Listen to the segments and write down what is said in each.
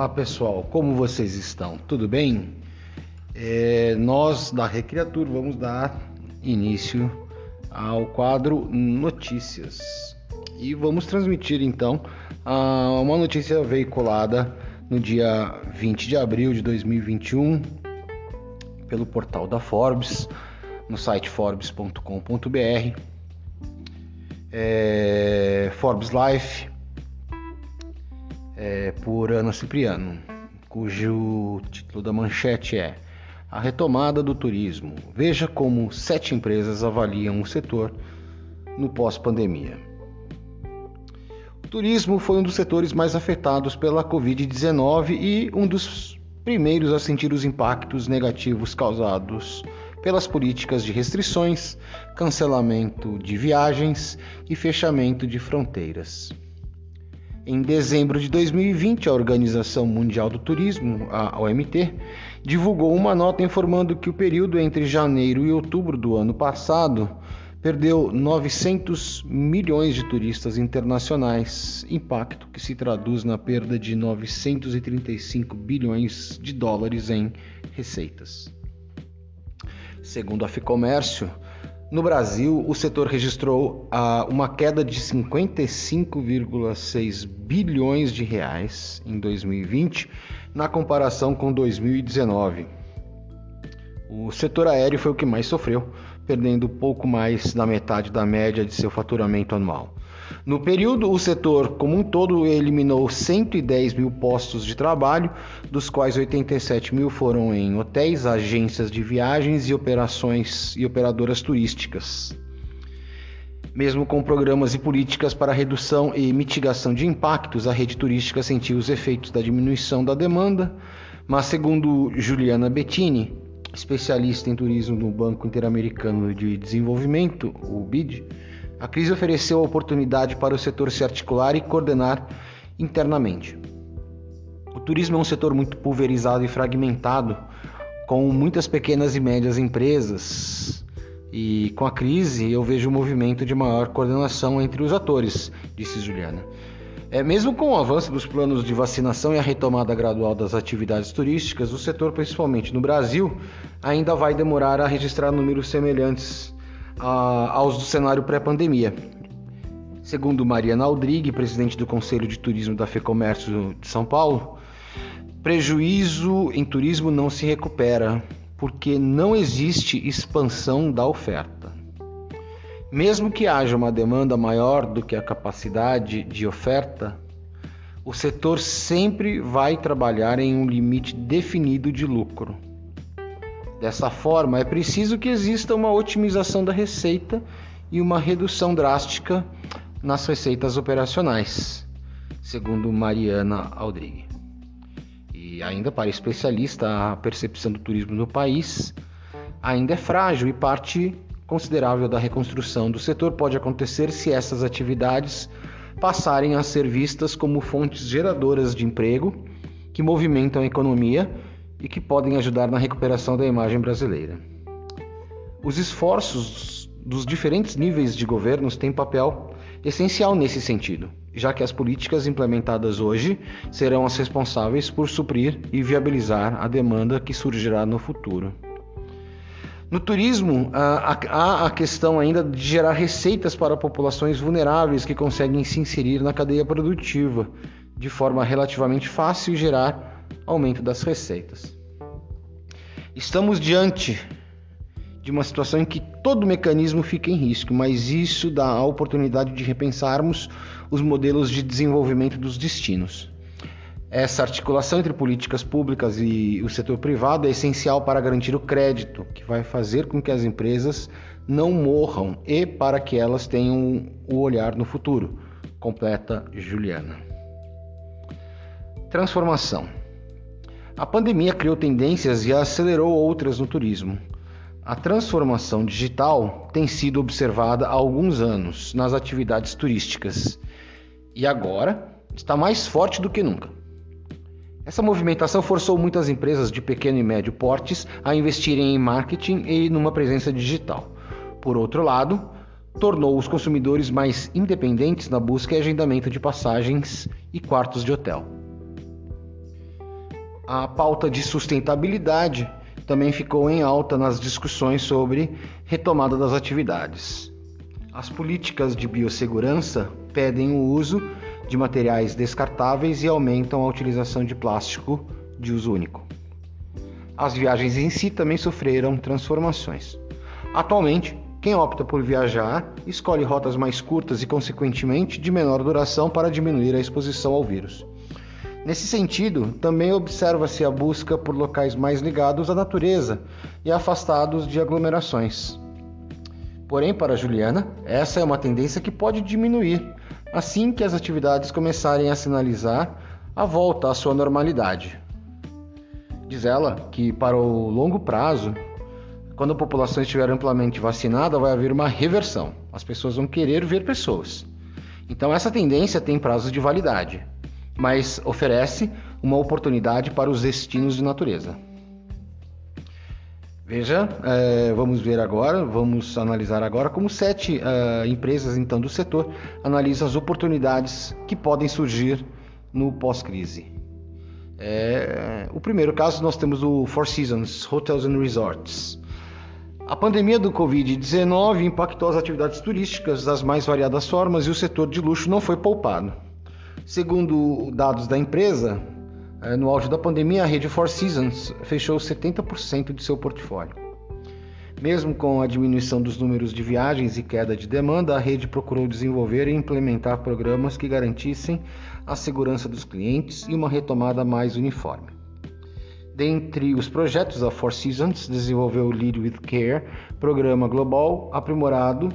Olá pessoal, como vocês estão? Tudo bem? É, nós da Recriatur vamos dar início ao quadro Notícias e vamos transmitir então uma notícia veiculada no dia 20 de abril de 2021 pelo portal da Forbes, no site forbes.com.br. É, Forbes Life é, por Ana Cipriano, cujo título da manchete é A retomada do turismo. Veja como sete empresas avaliam o setor no pós-pandemia. O turismo foi um dos setores mais afetados pela Covid-19 e um dos primeiros a sentir os impactos negativos causados pelas políticas de restrições, cancelamento de viagens e fechamento de fronteiras. Em dezembro de 2020, a Organização Mundial do Turismo, a OMT, divulgou uma nota informando que o período entre janeiro e outubro do ano passado perdeu 900 milhões de turistas internacionais, impacto que se traduz na perda de 935 bilhões de dólares em receitas. Segundo a Ficomércio, no Brasil, o setor registrou ah, uma queda de 55,6 bilhões de reais em 2020, na comparação com 2019. O setor aéreo foi o que mais sofreu, perdendo pouco mais da metade da média de seu faturamento anual. No período, o setor como um todo eliminou 110 mil postos de trabalho, dos quais 87 mil foram em hotéis, agências de viagens e operações e operadoras turísticas. Mesmo com programas e políticas para redução e mitigação de impactos, a rede turística sentiu os efeitos da diminuição da demanda, mas segundo Juliana Bettini, especialista em turismo no Banco Interamericano de Desenvolvimento, o BID, a crise ofereceu a oportunidade para o setor se articular e coordenar internamente. O turismo é um setor muito pulverizado e fragmentado, com muitas pequenas e médias empresas. E com a crise eu vejo um movimento de maior coordenação entre os atores, disse Juliana. É, mesmo com o avanço dos planos de vacinação e a retomada gradual das atividades turísticas, o setor, principalmente no Brasil, ainda vai demorar a registrar números semelhantes aos do cenário pré-pandemia. Segundo Mariana Aldrigue, presidente do Conselho de Turismo da FEComércio de São Paulo, prejuízo em turismo não se recupera porque não existe expansão da oferta. Mesmo que haja uma demanda maior do que a capacidade de oferta, o setor sempre vai trabalhar em um limite definido de lucro. Dessa forma, é preciso que exista uma otimização da receita e uma redução drástica nas receitas operacionais, segundo Mariana Aldrigue. E ainda para especialista, a percepção do turismo no país ainda é frágil e parte considerável da reconstrução do setor pode acontecer se essas atividades passarem a ser vistas como fontes geradoras de emprego que movimentam a economia e que podem ajudar na recuperação da imagem brasileira. Os esforços dos diferentes níveis de governos têm papel essencial nesse sentido, já que as políticas implementadas hoje serão as responsáveis por suprir e viabilizar a demanda que surgirá no futuro. No turismo, há a questão ainda de gerar receitas para populações vulneráveis que conseguem se inserir na cadeia produtiva de forma relativamente fácil e gerar aumento das receitas. Estamos diante de uma situação em que todo mecanismo fica em risco, mas isso dá a oportunidade de repensarmos os modelos de desenvolvimento dos destinos. Essa articulação entre políticas públicas e o setor privado é essencial para garantir o crédito, que vai fazer com que as empresas não morram e para que elas tenham o olhar no futuro. Completa Juliana. Transformação. A pandemia criou tendências e acelerou outras no turismo. A transformação digital tem sido observada há alguns anos nas atividades turísticas e agora está mais forte do que nunca. Essa movimentação forçou muitas empresas de pequeno e médio portes a investirem em marketing e numa presença digital. Por outro lado, tornou os consumidores mais independentes na busca e agendamento de passagens e quartos de hotel. A pauta de sustentabilidade também ficou em alta nas discussões sobre retomada das atividades. As políticas de biossegurança pedem o uso de materiais descartáveis e aumentam a utilização de plástico de uso único. As viagens em si também sofreram transformações. Atualmente, quem opta por viajar escolhe rotas mais curtas e, consequentemente, de menor duração para diminuir a exposição ao vírus. Nesse sentido, também observa-se a busca por locais mais ligados à natureza e afastados de aglomerações. Porém, para Juliana, essa é uma tendência que pode diminuir assim que as atividades começarem a sinalizar a volta à sua normalidade. Diz ela que, para o longo prazo, quando a população estiver amplamente vacinada, vai haver uma reversão. As pessoas vão querer ver pessoas. Então, essa tendência tem prazo de validade mas oferece uma oportunidade para os destinos de natureza. Veja, é, vamos ver agora, vamos analisar agora como sete uh, empresas então do setor analisam as oportunidades que podem surgir no pós-crise. É, o primeiro caso nós temos o Four Seasons Hotels and Resorts. A pandemia do Covid-19 impactou as atividades turísticas das mais variadas formas e o setor de luxo não foi poupado. Segundo dados da empresa, eh, no auge da pandemia, a rede Four Seasons fechou 70% de seu portfólio. Mesmo com a diminuição dos números de viagens e queda de demanda, a rede procurou desenvolver e implementar programas que garantissem a segurança dos clientes e uma retomada mais uniforme. Dentre os projetos, a Four Seasons desenvolveu o Lead with Care, programa global aprimorado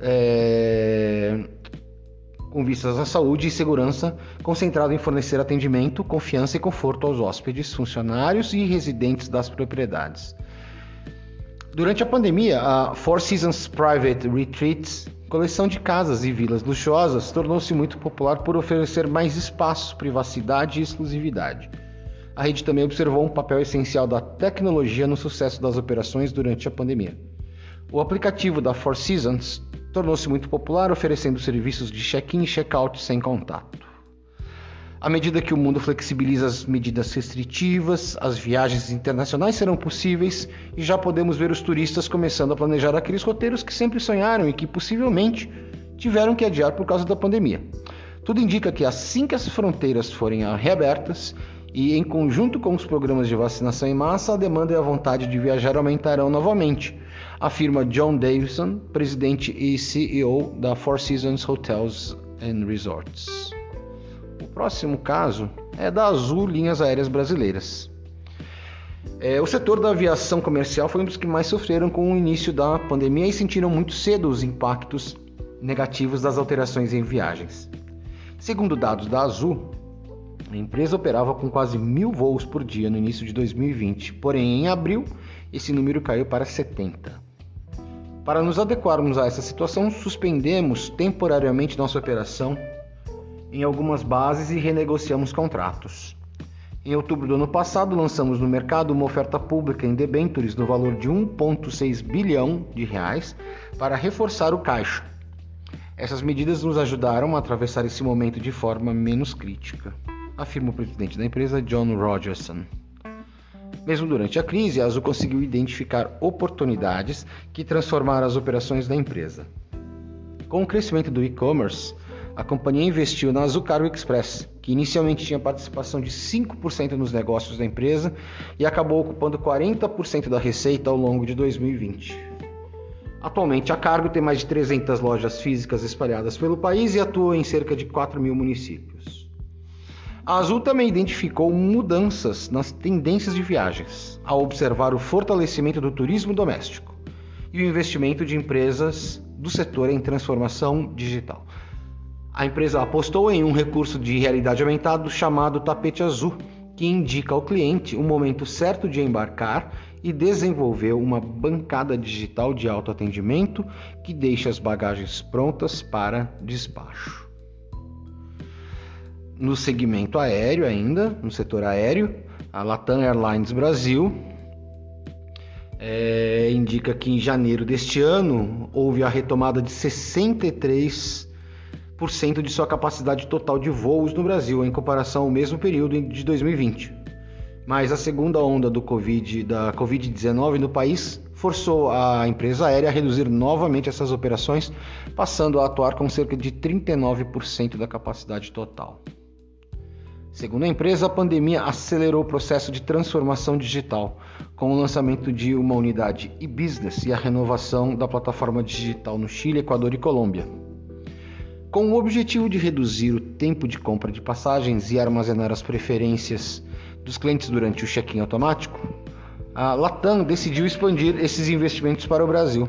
é, com vistas à saúde e segurança, concentrado em fornecer atendimento, confiança e conforto aos hóspedes, funcionários e residentes das propriedades. Durante a pandemia, a Four Seasons Private Retreats, coleção de casas e vilas luxuosas, tornou-se muito popular por oferecer mais espaço, privacidade e exclusividade. A rede também observou um papel essencial da tecnologia no sucesso das operações durante a pandemia. O aplicativo da Four Seasons tornou-se muito popular, oferecendo serviços de check-in e check-out sem contato. À medida que o mundo flexibiliza as medidas restritivas, as viagens internacionais serão possíveis e já podemos ver os turistas começando a planejar aqueles roteiros que sempre sonharam e que possivelmente tiveram que adiar por causa da pandemia. Tudo indica que assim que as fronteiras forem reabertas e em conjunto com os programas de vacinação em massa, a demanda e a vontade de viajar aumentarão novamente afirma John Davison, presidente e CEO da Four Seasons Hotels and Resorts. O próximo caso é da Azul Linhas Aéreas Brasileiras. É, o setor da aviação comercial foi um dos que mais sofreram com o início da pandemia e sentiram muito cedo os impactos negativos das alterações em viagens. Segundo dados da Azul, a empresa operava com quase mil voos por dia no início de 2020, porém em abril esse número caiu para 70. Para nos adequarmos a essa situação, suspendemos temporariamente nossa operação em algumas bases e renegociamos contratos. Em outubro do ano passado, lançamos no mercado uma oferta pública em debentures no valor de 1,6 bilhão de reais para reforçar o caixa. Essas medidas nos ajudaram a atravessar esse momento de forma menos crítica, afirma o presidente da empresa, John Rogerson. Mesmo durante a crise, a Azul conseguiu identificar oportunidades que transformaram as operações da empresa. Com o crescimento do e-commerce, a companhia investiu na Azul Cargo Express, que inicialmente tinha participação de 5% nos negócios da empresa e acabou ocupando 40% da receita ao longo de 2020. Atualmente, a Cargo tem mais de 300 lojas físicas espalhadas pelo país e atua em cerca de 4 mil municípios. A Azul também identificou mudanças nas tendências de viagens, ao observar o fortalecimento do turismo doméstico e o investimento de empresas do setor em transformação digital. A empresa apostou em um recurso de realidade aumentada chamado tapete azul, que indica ao cliente o momento certo de embarcar e desenvolveu uma bancada digital de autoatendimento que deixa as bagagens prontas para despacho no segmento aéreo ainda, no setor aéreo, a Latam Airlines Brasil é, indica que em janeiro deste ano houve a retomada de 63% de sua capacidade total de voos no Brasil, em comparação ao mesmo período de 2020. Mas a segunda onda do COVID, da Covid-19 no país forçou a empresa aérea a reduzir novamente essas operações, passando a atuar com cerca de 39% da capacidade total. Segundo a empresa, a pandemia acelerou o processo de transformação digital, com o lançamento de uma unidade e-business e a renovação da plataforma digital no Chile, Equador e Colômbia. Com o objetivo de reduzir o tempo de compra de passagens e armazenar as preferências dos clientes durante o check-in automático, a Latam decidiu expandir esses investimentos para o Brasil.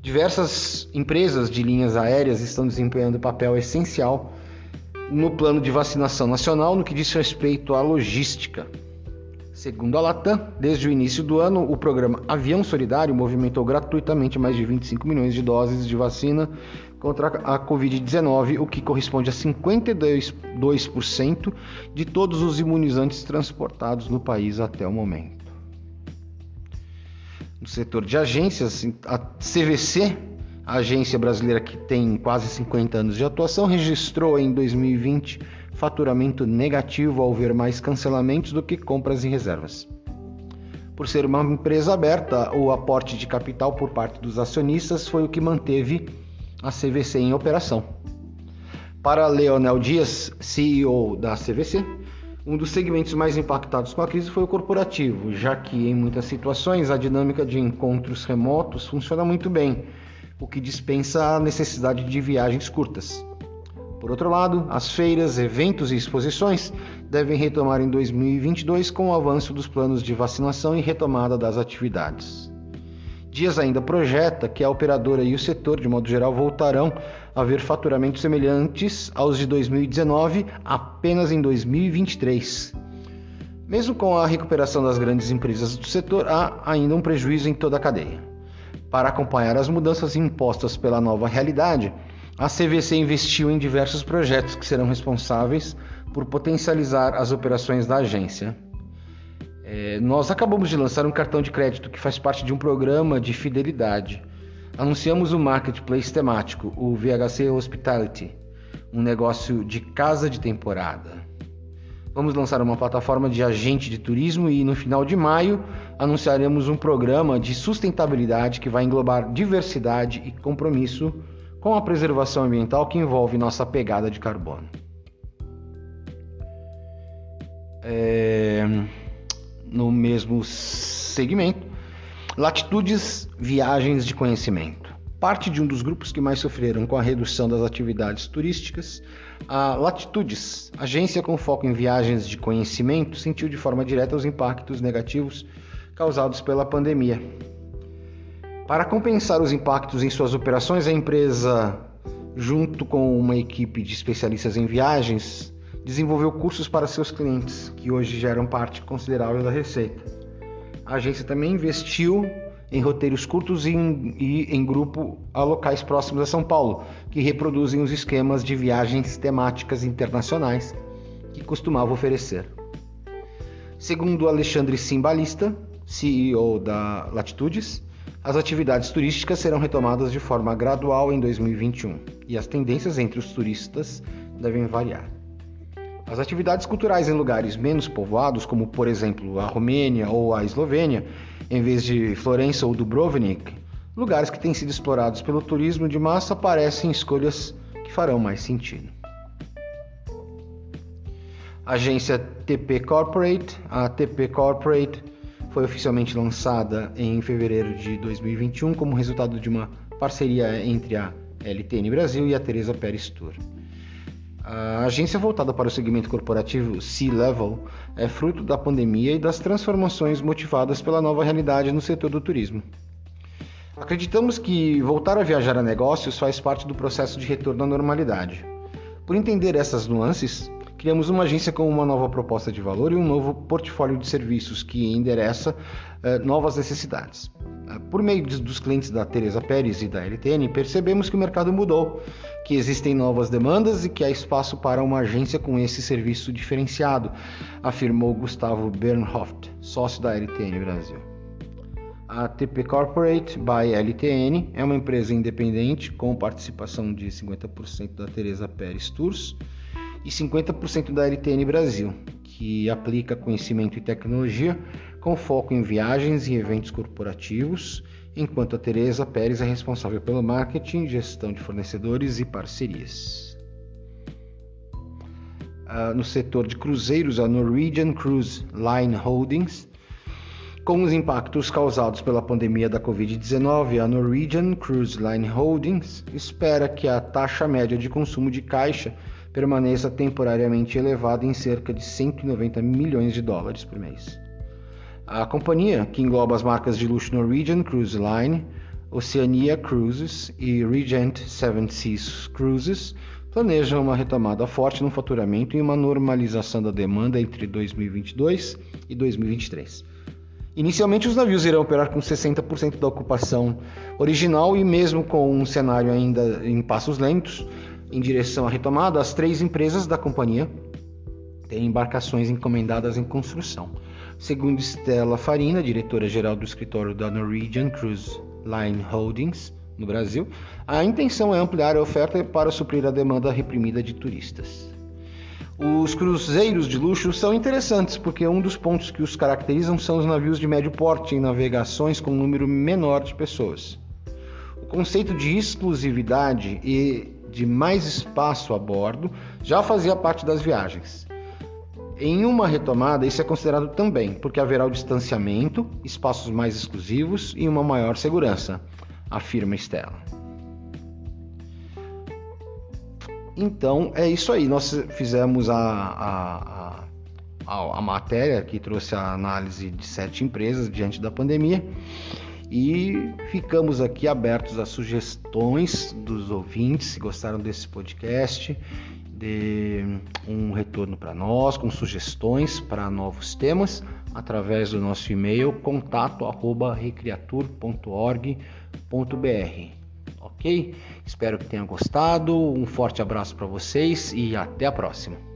Diversas empresas de linhas aéreas estão desempenhando papel essencial no plano de vacinação nacional no que diz respeito à logística. Segundo a Latam, desde o início do ano, o programa Avião Solidário movimentou gratuitamente mais de 25 milhões de doses de vacina contra a Covid-19, o que corresponde a 52% de todos os imunizantes transportados no país até o momento. No setor de agências, a CVC, a agência brasileira que tem quase 50 anos de atuação, registrou em 2020 faturamento negativo ao ver mais cancelamentos do que compras e reservas. Por ser uma empresa aberta, o aporte de capital por parte dos acionistas foi o que manteve a CVC em operação. Para Leonel Dias, CEO da CVC, um dos segmentos mais impactados com a crise foi o corporativo, já que em muitas situações a dinâmica de encontros remotos funciona muito bem, o que dispensa a necessidade de viagens curtas. Por outro lado, as feiras, eventos e exposições devem retomar em 2022 com o avanço dos planos de vacinação e retomada das atividades. Dias ainda projeta que a operadora e o setor, de modo geral, voltarão a ver faturamentos semelhantes aos de 2019 apenas em 2023. Mesmo com a recuperação das grandes empresas do setor, há ainda um prejuízo em toda a cadeia. Para acompanhar as mudanças impostas pela nova realidade, a CVC investiu em diversos projetos que serão responsáveis por potencializar as operações da agência. É, nós acabamos de lançar um cartão de crédito que faz parte de um programa de fidelidade. Anunciamos o marketplace temático, o VHC Hospitality, um negócio de casa de temporada. Vamos lançar uma plataforma de agente de turismo e no final de maio anunciaremos um programa de sustentabilidade que vai englobar diversidade e compromisso com a preservação ambiental que envolve nossa pegada de carbono. É, no mesmo segmento, Latitudes Viagens de Conhecimento. Parte de um dos grupos que mais sofreram com a redução das atividades turísticas, a Latitudes, agência com foco em viagens de conhecimento, sentiu de forma direta os impactos negativos causados pela pandemia. Para compensar os impactos em suas operações, a empresa, junto com uma equipe de especialistas em viagens, desenvolveu cursos para seus clientes, que hoje geram parte considerável da receita. A agência também investiu em roteiros curtos e em, e em grupo a locais próximos a São Paulo, que reproduzem os esquemas de viagens temáticas internacionais que costumava oferecer. Segundo Alexandre Simbalista, CEO da Latitudes, as atividades turísticas serão retomadas de forma gradual em 2021 e as tendências entre os turistas devem variar. As atividades culturais em lugares menos povoados, como por exemplo a Romênia ou a Eslovênia, em vez de Florença ou Dubrovnik, lugares que têm sido explorados pelo turismo de massa, parecem escolhas que farão mais sentido. Agência TP Corporate, a TP Corporate foi oficialmente lançada em fevereiro de 2021 como resultado de uma parceria entre a LTN Brasil e a Teresa Pérez Tour. A agência voltada para o segmento corporativo C-Level é fruto da pandemia e das transformações motivadas pela nova realidade no setor do turismo. Acreditamos que voltar a viajar a negócios faz parte do processo de retorno à normalidade. Por entender essas nuances, criamos uma agência com uma nova proposta de valor e um novo portfólio de serviços que endereça uh, novas necessidades. Uh, por meio dos clientes da Teresa Pérez e da LTN, percebemos que o mercado mudou, que existem novas demandas e que há espaço para uma agência com esse serviço diferenciado, afirmou Gustavo Bernhoft, sócio da LTN Brasil. A TP Corporate by LTN é uma empresa independente com participação de 50% da Teresa Pérez Tours e 50% da LTN Brasil, que aplica conhecimento e tecnologia com foco em viagens e eventos corporativos, enquanto a Teresa Pérez é responsável pelo marketing, gestão de fornecedores e parcerias. Uh, no setor de cruzeiros, a Norwegian Cruise Line Holdings com os impactos causados pela pandemia da Covid-19, a Norwegian Cruise Line Holdings espera que a taxa média de consumo de caixa permaneça temporariamente elevada em cerca de 190 milhões de dólares por mês. A companhia, que engloba as marcas de luxo Norwegian Cruise Line, Oceania Cruises e Regent Seven Seas Cruises, planeja uma retomada forte no faturamento e uma normalização da demanda entre 2022 e 2023. Inicialmente, os navios irão operar com 60% da ocupação original e, mesmo com um cenário ainda em passos lentos em direção à retomada, as três empresas da companhia têm embarcações encomendadas em construção. Segundo Stella Farina, diretora-geral do escritório da Norwegian Cruise Line Holdings no Brasil, a intenção é ampliar a oferta para suprir a demanda reprimida de turistas. Os cruzeiros de luxo são interessantes porque um dos pontos que os caracterizam são os navios de médio porte em navegações com um número menor de pessoas. O conceito de exclusividade e de mais espaço a bordo já fazia parte das viagens. Em uma retomada, isso é considerado também, porque haverá o distanciamento, espaços mais exclusivos e uma maior segurança, afirma Stella. Então é isso aí. Nós fizemos a, a, a, a, matéria que trouxe a análise de sete empresas diante da pandemia e ficamos aqui abertos a sugestões dos ouvintes. Se gostaram desse podcast, de um retorno para nós, com sugestões para novos temas, através do nosso e-mail contato@recriatur.org.br ok? Espero que tenham gostado. Um forte abraço para vocês e até a próxima.